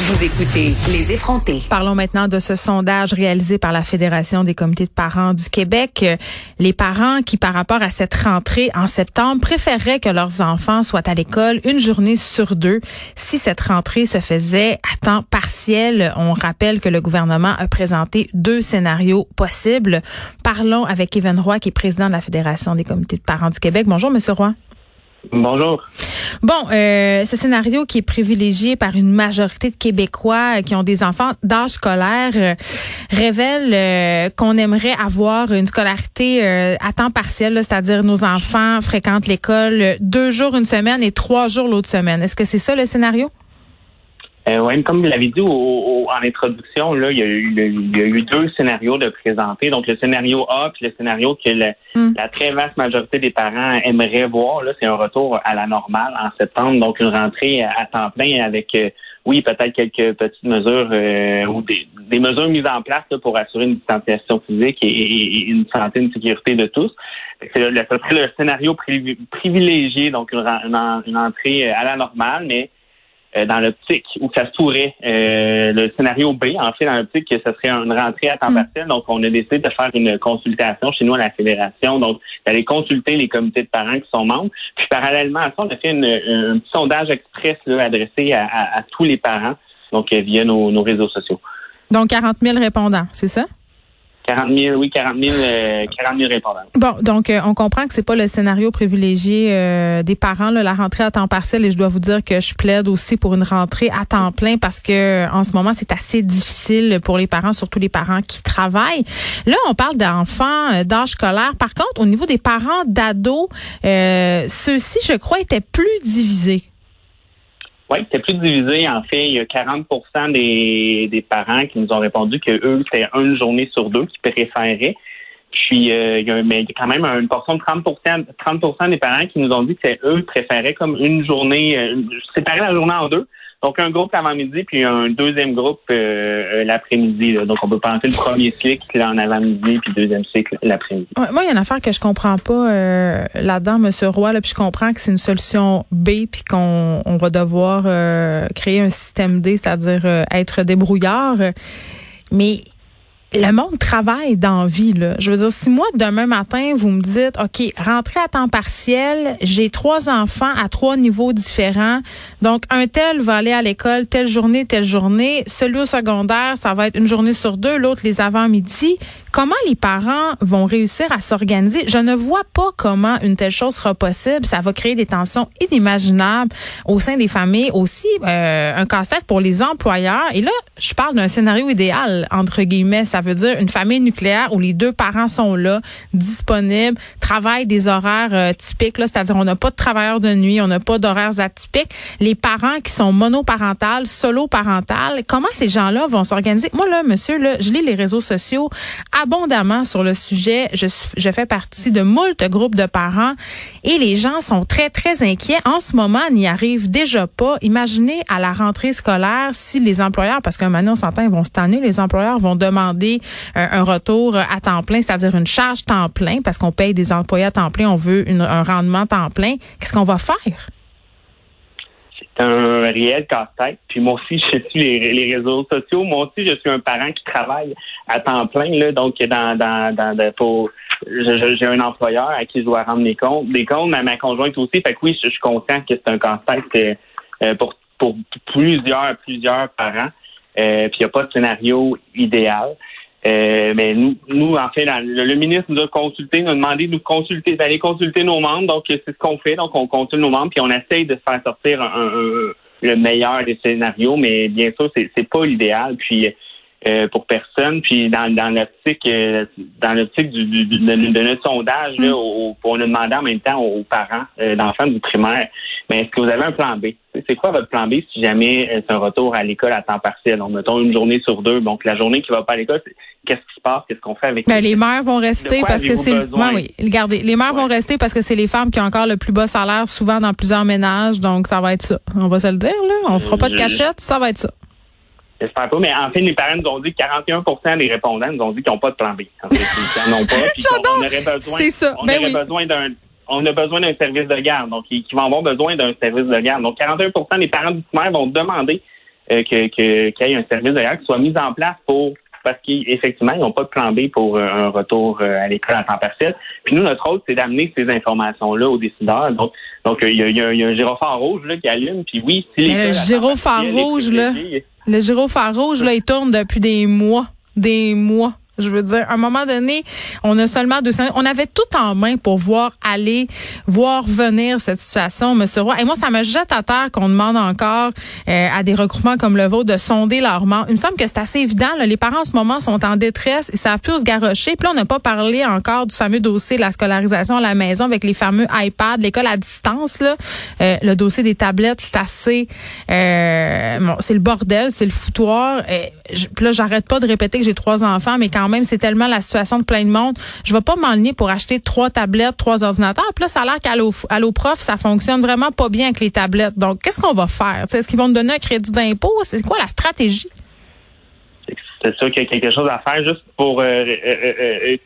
vous écoutez Les effrontés. Parlons maintenant de ce sondage réalisé par la Fédération des comités de parents du Québec. Les parents qui, par rapport à cette rentrée en septembre, préféreraient que leurs enfants soient à l'école une journée sur deux si cette rentrée se faisait à temps partiel. On rappelle que le gouvernement a présenté deux scénarios possibles. Parlons avec Kevin Roy, qui est président de la Fédération des comités de parents du Québec. Bonjour, Monsieur Roy. Bonjour. Bon, euh, ce scénario qui est privilégié par une majorité de Québécois qui ont des enfants d'âge scolaire euh, révèle euh, qu'on aimerait avoir une scolarité à temps partiel, c'est-à-dire nos enfants fréquentent l'école deux jours une semaine et trois jours l'autre semaine. Est-ce que c'est ça le scénario? Euh, oui, comme vous l'avez dit en introduction, là, il y, a eu, deux scénarios de présenter. Donc, le scénario A puis le scénario que hmm. la très vaste majorité des parents aimeraient voir, là, c'est un retour à la normale en septembre. Donc, une rentrée à, temps plein avec, euh, oui, peut-être quelques petites mesures euh, ou des, mesures mises en place pour assurer une distanciation physique et, une santé, une sécurité de tous. C'est le, le, scénario privilégié, donc une, une entrée à la normale, mais euh, dans l'optique où ça se pourrait euh, le scénario B, en fait, dans l'optique que ce serait une rentrée à temps mm. partiel. Donc, on a décidé de faire une consultation chez nous à la Fédération, donc d'aller consulter les comités de parents qui sont membres. Puis, parallèlement à ça, on a fait une, un petit sondage express là, adressé à, tous les parents, donc euh, via nos, nos réseaux sociaux. Donc, 40 000 répondants, c'est ça? 40 000, oui, 40 000, 40 000 répondants. Bon, donc euh, on comprend que c'est pas le scénario privilégié euh, des parents, là, la rentrée à temps partiel, et je dois vous dire que je plaide aussi pour une rentrée à temps plein parce que en ce moment c'est assez difficile pour les parents, surtout les parents qui travaillent. Là, on parle d'enfants euh, d'âge scolaire. Par contre, au niveau des parents d'ados, ceux-ci, je crois, étaient plus divisés. Oui, c'est plus divisé. En fait, il y a 40 des, des parents qui nous ont répondu que eux, c'était une journée sur deux qu'ils préféraient. Puis euh, il, y a, mais il y a quand même une portion de 30 30 des parents qui nous ont dit que eux préféraient comme une journée, euh, séparer la journée en deux. Donc, un groupe l'avant-midi, puis un deuxième groupe euh, euh, l'après-midi. Donc, on peut penser le premier cycle en avant-midi, puis le deuxième cycle l'après-midi. moi, il y a une affaire que je comprends pas euh, là-dedans, M. Roy, là, puis je comprends que c'est une solution B, puis qu'on on va devoir créer un système D, c'est-à-dire être débrouillard. Mais le monde travaille dans vie. Là. Je veux dire, si moi, demain matin, vous me dites, OK, rentrez à temps partiel, j'ai trois enfants à trois niveaux différents. Donc, un tel va aller à l'école telle journée, telle journée. Celui au secondaire, ça va être une journée sur deux, l'autre les avant-midi. Comment les parents vont réussir à s'organiser? Je ne vois pas comment une telle chose sera possible. Ça va créer des tensions inimaginables au sein des familles. Aussi, euh, un casse-tête pour les employeurs. Et là, je parle d'un scénario idéal, entre guillemets. Veut dire une famille nucléaire où les deux parents sont là, disponibles, travaillent des horaires euh, typiques. C'est-à-dire, on n'a pas de travailleurs de nuit, on n'a pas d'horaires atypiques. Les parents qui sont monoparentales, solo-parentales, comment ces gens-là vont s'organiser? Moi, là, monsieur, là, je lis les réseaux sociaux abondamment sur le sujet. Je, fais partie de moult groupes de parents et les gens sont très, très inquiets. En ce moment, n'y arrivent déjà pas. Imaginez à la rentrée scolaire si les employeurs, parce qu'un moment, on s'entend, ils vont se tanner, les employeurs vont demander euh, un retour à temps plein, c'est-à-dire une charge temps plein, parce qu'on paye des employés à temps plein, on veut un rendement temps plein. Qu'est-ce qu'on va faire? c'est un réel casse-tête. Puis moi aussi, je suis les, les, réseaux sociaux. Moi aussi, je suis un parent qui travaille à temps plein. Là, donc, dans, dans, dans pour, j'ai un employeur à qui je dois rendre des comptes, des comptes, mais ma conjointe aussi. Fait que oui, je, suis conscient que c'est un casse-tête euh, pour, pour plusieurs, plusieurs parents. Euh, puis il n'y a pas de scénario idéal. Euh, mais nous, nous, en fait, le, ministre nous a consulté, nous a demandé de nous consulter, d'aller consulter nos membres. Donc, c'est ce qu'on fait. Donc, on consulte nos membres, puis on essaye de faire sortir le meilleur des scénarios. Mais bien sûr, c'est, c'est pas l'idéal. Puis euh, pour personne. Puis dans, dans l'optique euh, dans l'optique du, du, de, notre sondage, là, mm. on a demandé en même temps aux parents euh, d'enfants du primaire, mais est-ce que vous avez un plan B? C'est quoi votre plan B si jamais c'est un retour à l'école à temps partiel? Donc, mettons une journée sur deux. Donc, la journée qui va pas à l'école, qu'est-ce qui se passe? Qu'est-ce qu'on fait avec mais les mères vont rester parce que c'est oui, regardez, les mères vont rester parce que c'est les femmes qui ont encore le plus bas salaire souvent dans plusieurs ménages. Donc, ça va être ça. On va se le dire, là. On fera pas de cachette, ça va être ça. J'espère pas, mais en fait, les parents nous ont dit que 41% des répondants nous ont dit qu'ils n'ont pas de plan B. En fait, ils n'en ont pas. on aurait besoin, ça. On ben besoin d'un on a besoin d'un service de garde. Donc, ils, vont avoir besoin d'un service de garde. Donc, 41% des parents du primaire vont demander euh, que, qu'il y ait un service de garde qui soit mis en place pour parce qu'effectivement, ils n'ont pas de plan B pour euh, un retour euh, à l'école à temps partiel. Puis nous, notre rôle, c'est d'amener ces informations-là aux décideurs. Donc, donc il y, a, un gyrophare rouge là, qui allume. Puis oui, si Le gyrophare rouge, là. Le gyrophare rouge, là, il tourne depuis des mois. Des mois. Je veux dire, à un moment donné, on a seulement 200. On avait tout en main pour voir aller, voir venir cette situation, Monsieur Roy. Et moi, ça me jette à terre qu'on demande encore euh, à des regroupements comme le vôtre de sonder leur mort. Il me semble que c'est assez évident. Là, les parents en ce moment sont en détresse, ils savent plus où se garrocher. Puis là, on n'a pas parlé encore du fameux dossier de la scolarisation à la maison avec les fameux iPads, l'école à distance. Là, euh, le dossier des tablettes, c'est assez, euh, bon, c'est le bordel, c'est le foutoir. Je, puis là, j'arrête pas de répéter que j'ai trois enfants, mais quand même, c'est tellement la situation de plein de monde. Je vais pas m'enligner pour acheter trois tablettes, trois ordinateurs. Puis là, ça a l'air qu'à l'OPROF, ça fonctionne vraiment pas bien avec les tablettes. Donc, qu'est-ce qu'on va faire? Est-ce qu'ils vont nous donner un crédit d'impôt? C'est quoi la stratégie? C'est sûr qu'il y a quelque chose à faire juste pour euh, euh, euh,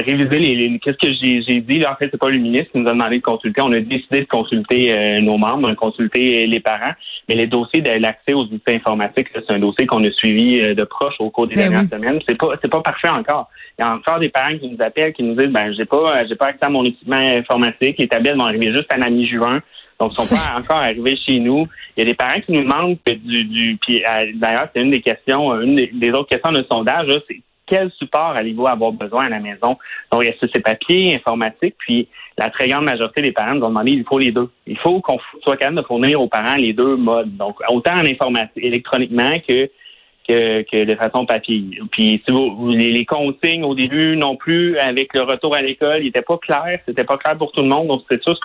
réviser les, qu'est-ce que j'ai dit? Là en fait c'est pas le ministre qui nous a demandé de consulter. On a décidé de consulter euh, nos membres de consulter euh, les parents. Mais les dossiers de l'accès aux outils informatiques c'est un dossier qu'on a suivi euh, de proche au cours des ben dernières semaines. C'est pas c'est pas parfait encore. Il y a encore des parents qui nous appellent qui nous disent ben j'ai pas j'ai pas accès à mon équipement informatique. Les tablettes vont arriver juste à la mi-juin. Donc, ils sont pas encore arrivés chez nous. Il y a des parents qui nous demandent du, du puis d'ailleurs, c'est une des questions, une des, autres questions de sondage, c'est quel support allez-vous avoir besoin à la maison? Donc, est-ce que c'est papier, informatique? Puis, la très grande majorité des parents nous ont demandé, il faut les deux. Il faut qu'on soit capable de fournir aux parents les deux modes. Donc, autant en informatique, électroniquement que, de façon papier. Puis, si vous, les, consignes au début non plus, avec le retour à l'école, il n'était pas clair. C'était pas clair pour tout le monde. Donc, c'est sûr ce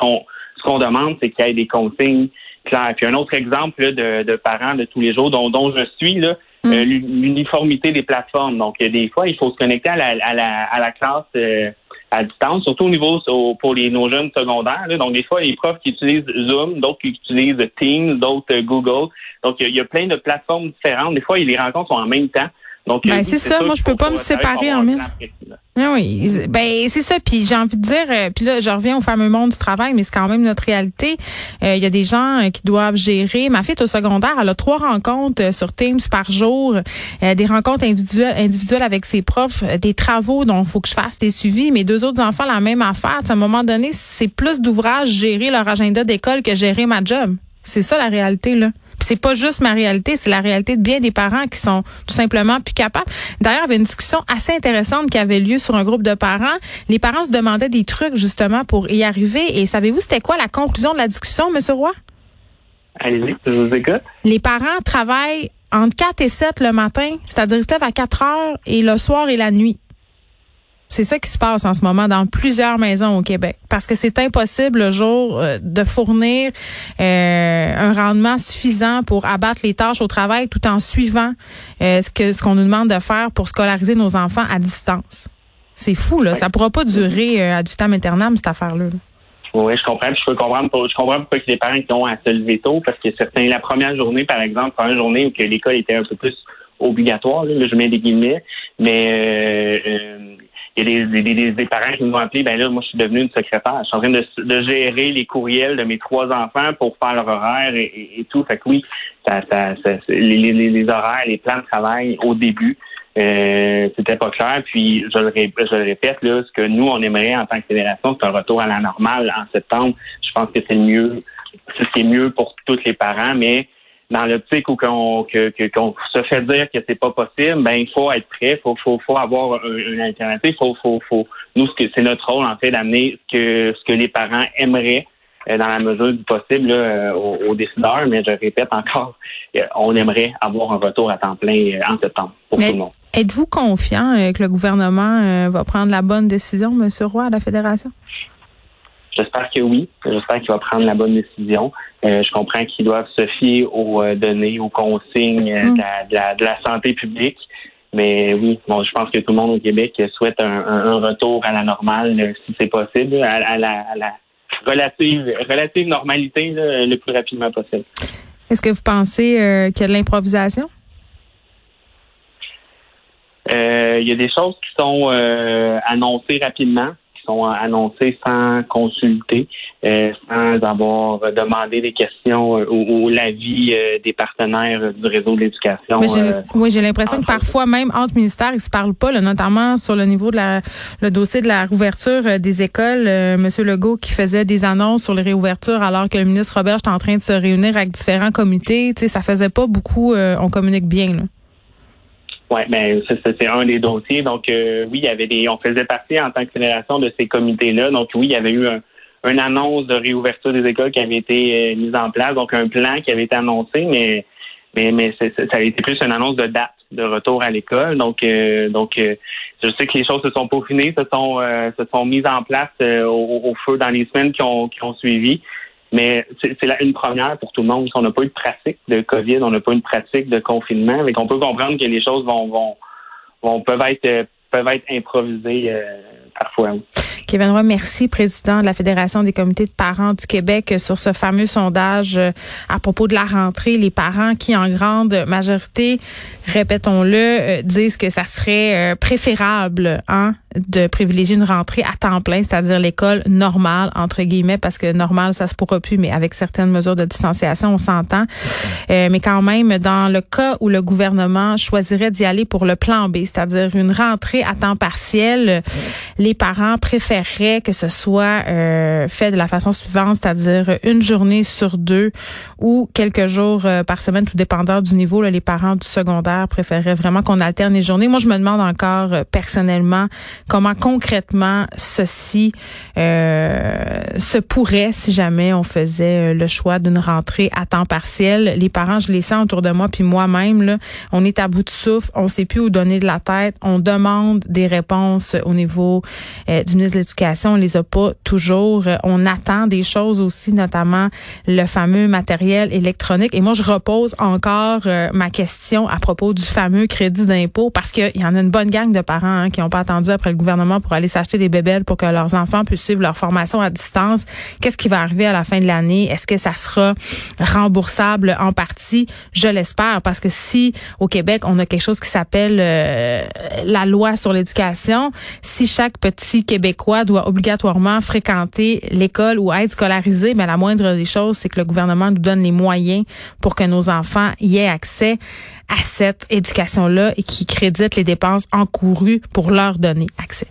qu'on, demande, c'est qu'il y ait des consignes claires. Puis, un autre exemple de, de parents de tous les jours dont, dont je suis, là, euh, mm. l'uniformité des plateformes. Donc, des fois, il faut se connecter à la, à la, à la classe euh, à distance, surtout au niveau pour les nos jeunes secondaires. Donc, des fois, les profs qui utilisent Zoom, d'autres qui utilisent Teams, d'autres euh, Google. Donc, il y, a plein de plateformes différentes. Des fois, les rencontres sont en même temps. Donc, ben, c'est ça. Moi, je peux pas me séparer en même. Ah oui, ben c'est ça. Puis j'ai envie de dire, euh, puis là, je reviens au fameux monde du travail, mais c'est quand même notre réalité. Euh, il y a des gens euh, qui doivent gérer. Ma fille est au secondaire, elle a trois rencontres sur Teams par jour, des rencontres individuelles, individuelles avec ses profs, des travaux dont il faut que je fasse des suivis. Mes deux autres enfants, la même affaire. à un moment donné, c'est plus d'ouvrage gérer leur agenda d'école que gérer ma job. C'est ça la réalité là c'est pas juste ma réalité, c'est la réalité de bien des parents qui sont tout simplement plus capables. D'ailleurs, il y avait une discussion assez intéressante qui avait lieu sur un groupe de parents. Les parents se demandaient des trucs justement pour y arriver. Et savez-vous c'était quoi la conclusion de la discussion, Monsieur Roy? Allez-y, je vous écoute. Les parents travaillent entre 4 et 7 le matin, c'est-à-dire ils se lèvent à 4 heures et le soir et la nuit. C'est ça qui se passe en ce moment dans plusieurs maisons au Québec. Parce que c'est impossible le jour euh, de fournir euh, un rendement suffisant pour abattre les tâches au travail tout en suivant euh, ce que ce qu'on nous demande de faire pour scolariser nos enfants à distance. C'est fou, là. Ça pourra pas durer à vitam aeternam, cette affaire-là. Oui, je comprends. Je peux comprendre. Je comprends pourquoi les parents qui ont à se lever tôt, parce que certains, la première journée, par exemple, première journée où que l'école était un peu plus obligatoire, là, je mets des guillemets, mais il y a des, des, des, parents qui m'ont appelé, ben là, moi, je suis devenu une secrétaire. Je suis en train de, de, gérer les courriels de mes trois enfants pour faire leur horaire et, et, tout. Fait que oui, ça, ça, les, les, les, horaires, les plans de travail au début, euh, c'était pas clair. Puis je le, je le répète, là, ce que nous, on aimerait en tant que fédération, c'est un retour à la normale en septembre. Je pense que c'est le mieux. C'est mieux pour tous les parents, mais dans l'optique où qu'on que, qu'on se fait dire que c'est pas possible, ben il faut être prêt, faut faut faut avoir une alternative, faut faut faut nous c'est notre rôle en fait d'amener ce que ce que les parents aimeraient dans la mesure du possible aux, décideurs. Mais je répète encore, on aimerait avoir un retour à temps plein en septembre pour tout le monde. Êtes-vous confiant que le gouvernement va prendre la bonne décision, M. Roy, à la Fédération? J'espère que oui. J'espère qu'il va prendre la bonne décision. Euh, je comprends qu'ils doivent se fier aux euh, données, aux consignes euh, mm. de, la, santé publique. Mais oui, bon, je pense que tout le monde au Québec souhaite un, retour à la normale, si c'est possible, à, la, relative, relative normalité le plus rapidement possible. Est-ce que vous pensez qu'il y a de l'improvisation? Il y a des choses qui sont annoncées rapidement sont annoncés sans consulter, euh, sans avoir demandé des questions euh, ou, l'avis euh, des partenaires du réseau de l'éducation. oui, j'ai l'impression que parfois, même entre ministères, ils se parlent pas, notamment sur le niveau de la le dossier de la réouverture des écoles. Monsieur Legault qui faisait des annonces sur les réouvertures alors que le ministre Robert est en train de se réunir avec différents comités. Tu sais, ça faisait pas beaucoup. on communique bien. Là. Oui, ben, c'est un des dossiers. Donc euh, oui, il y avait des, on faisait partie en tant que fédération de ces comités-là. Donc oui, il y avait eu un, une annonce de réouverture des écoles qui avait été euh, mise en place, donc un plan qui avait été annoncé, mais mais mais ça a été plus une annonce de date de retour à l'école. Donc euh, donc je sais que les choses se sont peaufinées, se sont se sont mises en place au, au, feu dans les semaines qui ont qui ont suivi. Mais c'est une première pour tout le monde. On n'a pas eu de pratique de COVID, on n'a pas eu de pratique de confinement. Mais on peut comprendre que les choses vont, vont, vont peuvent être peuvent être improvisées euh, Kevin Roy, merci, président de la Fédération des comités de parents du Québec, sur ce fameux sondage euh, à propos de la rentrée. Les parents qui, en grande majorité, répétons-le, euh, disent que ça serait préférable hein, de privilégier une rentrée à temps plein, c'est-à-dire l'école normale, entre guillemets, parce que normal, ça se pourra plus, mais avec certaines mesures de distanciation, on s'entend. Euh, mais quand même, dans le cas où le gouvernement choisirait d'y aller pour le plan B, c'est-à-dire une rentrée à temps partiel, parents préféreraient que ce soit euh, fait de la façon suivante, c'est-à-dire une journée sur deux ou quelques jours euh, par semaine, tout dépendant du niveau. Les parents du secondaire préféreraient vraiment qu'on alterne les journées. Moi, je me demande encore personnellement comment concrètement ceci euh, se pourrait si jamais on faisait euh, le choix d'une rentrée à temps partiel. Les parents, je les sens autour de moi, puis moi-même, on est à bout de souffle, on sait plus où donner de la tête, on demande des réponses au niveau euh, du ministre de l'Éducation, on les a pas toujours. On attend des choses aussi, notamment le fameux matériel électronique. Et moi, je repose encore ma question à propos du fameux crédit d'impôt parce qu'il y en a une bonne gang de parents hein, qui n'ont pas attendu après le gouvernement pour aller s'acheter des bébelles pour que leurs enfants puissent suivre leur formation à distance. Qu'est-ce qui va arriver à la fin de l'année? Est-ce que ça sera remboursable en partie? Je l'espère parce que si au Québec, on a quelque chose qui s'appelle euh, la loi sur l'éducation, si chaque petit Québécois doit obligatoirement fréquenter l'école ou être scolarisé, mais la moindre des choses, c'est que le gouvernement nous donne les moyens pour que nos enfants y aient accès à cette éducation-là et qui crédite les dépenses encourues pour leur donner accès.